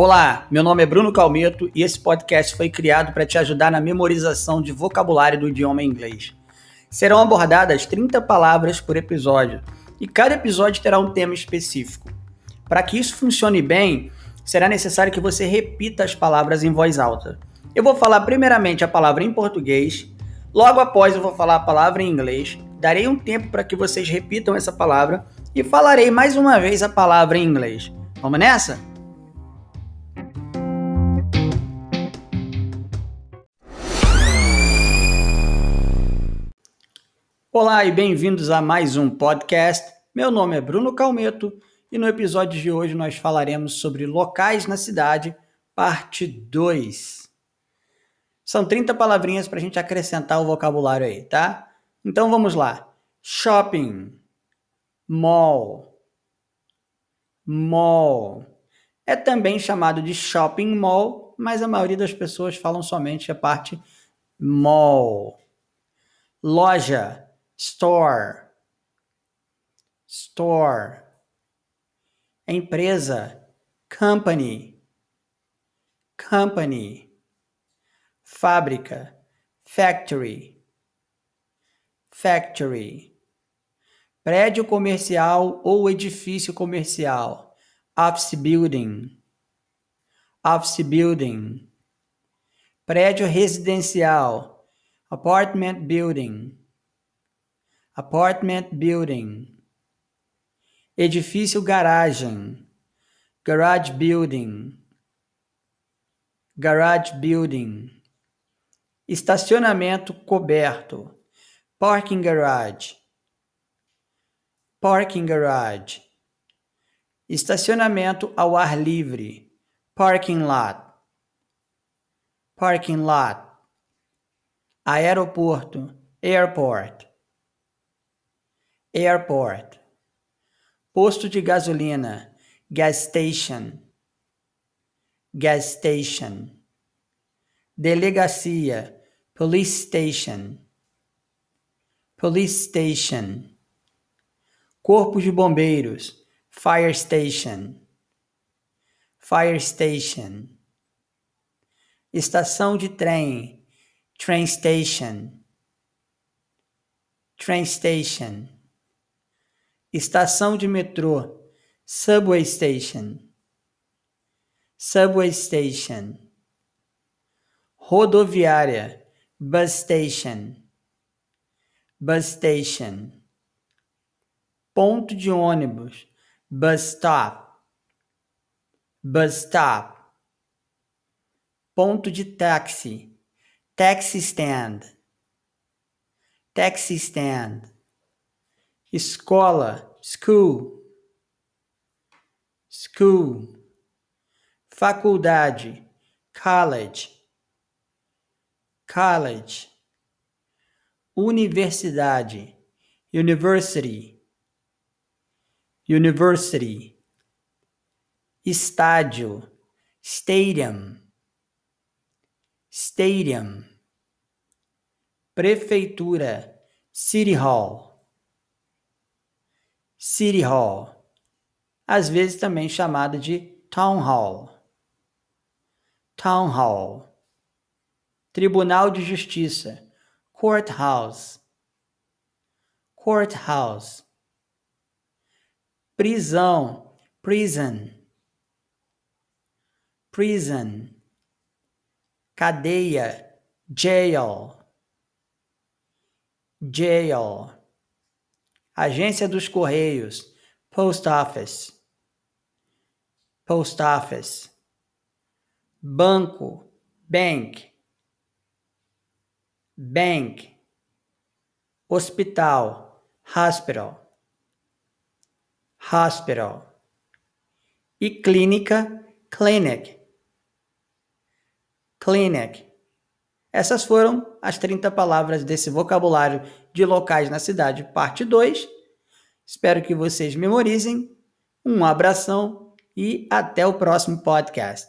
Olá, meu nome é Bruno Calmeto e esse podcast foi criado para te ajudar na memorização de vocabulário do idioma inglês. Serão abordadas 30 palavras por episódio e cada episódio terá um tema específico. Para que isso funcione bem, será necessário que você repita as palavras em voz alta. Eu vou falar primeiramente a palavra em português, logo após eu vou falar a palavra em inglês, darei um tempo para que vocês repitam essa palavra e falarei mais uma vez a palavra em inglês. Vamos nessa? Olá e bem-vindos a mais um podcast. Meu nome é Bruno Calmeto e no episódio de hoje nós falaremos sobre locais na cidade, parte 2. São 30 palavrinhas para a gente acrescentar o vocabulário aí, tá? Então vamos lá. Shopping, mall, mall. É também chamado de shopping mall, mas a maioria das pessoas falam somente a parte mall. Loja, store, store. Empresa, company, company. Fábrica, factory, factory. Prédio comercial ou edifício comercial, office building, office building. Prédio residencial, apartment building apartment building, edifício garagem, garage building, garage building, estacionamento coberto, parking garage, parking garage, estacionamento ao ar livre, parking lot, parking lot, aeroporto, airport airport, posto de gasolina, gas station, gas station, delegacia, police station, police station, corpo de bombeiros, fire station, fire station, estação de trem, train station, train station Estação de metrô. Subway station. Subway station. Rodoviária. Bus station. Bus station. Ponto de ônibus. Bus stop. Bus stop. Ponto de táxi. Taxi stand. Taxi stand escola, school, school, faculdade, college, college, universidade, university, university, estádio, stadium, stadium, prefeitura, city hall City Hall, às vezes também chamada de Town Hall. Town Hall. Tribunal de Justiça, Courthouse. Courthouse. Prisão, prison. Prison. Cadeia, jail. Jail Agência dos Correios, Post Office. Post Office. Banco, Bank. Bank. Hospital, Hospital. Hospital. E clínica, Clinic. Clinic. Essas foram as 30 palavras desse vocabulário de locais na cidade, parte 2. Espero que vocês memorizem. Um abração e até o próximo podcast.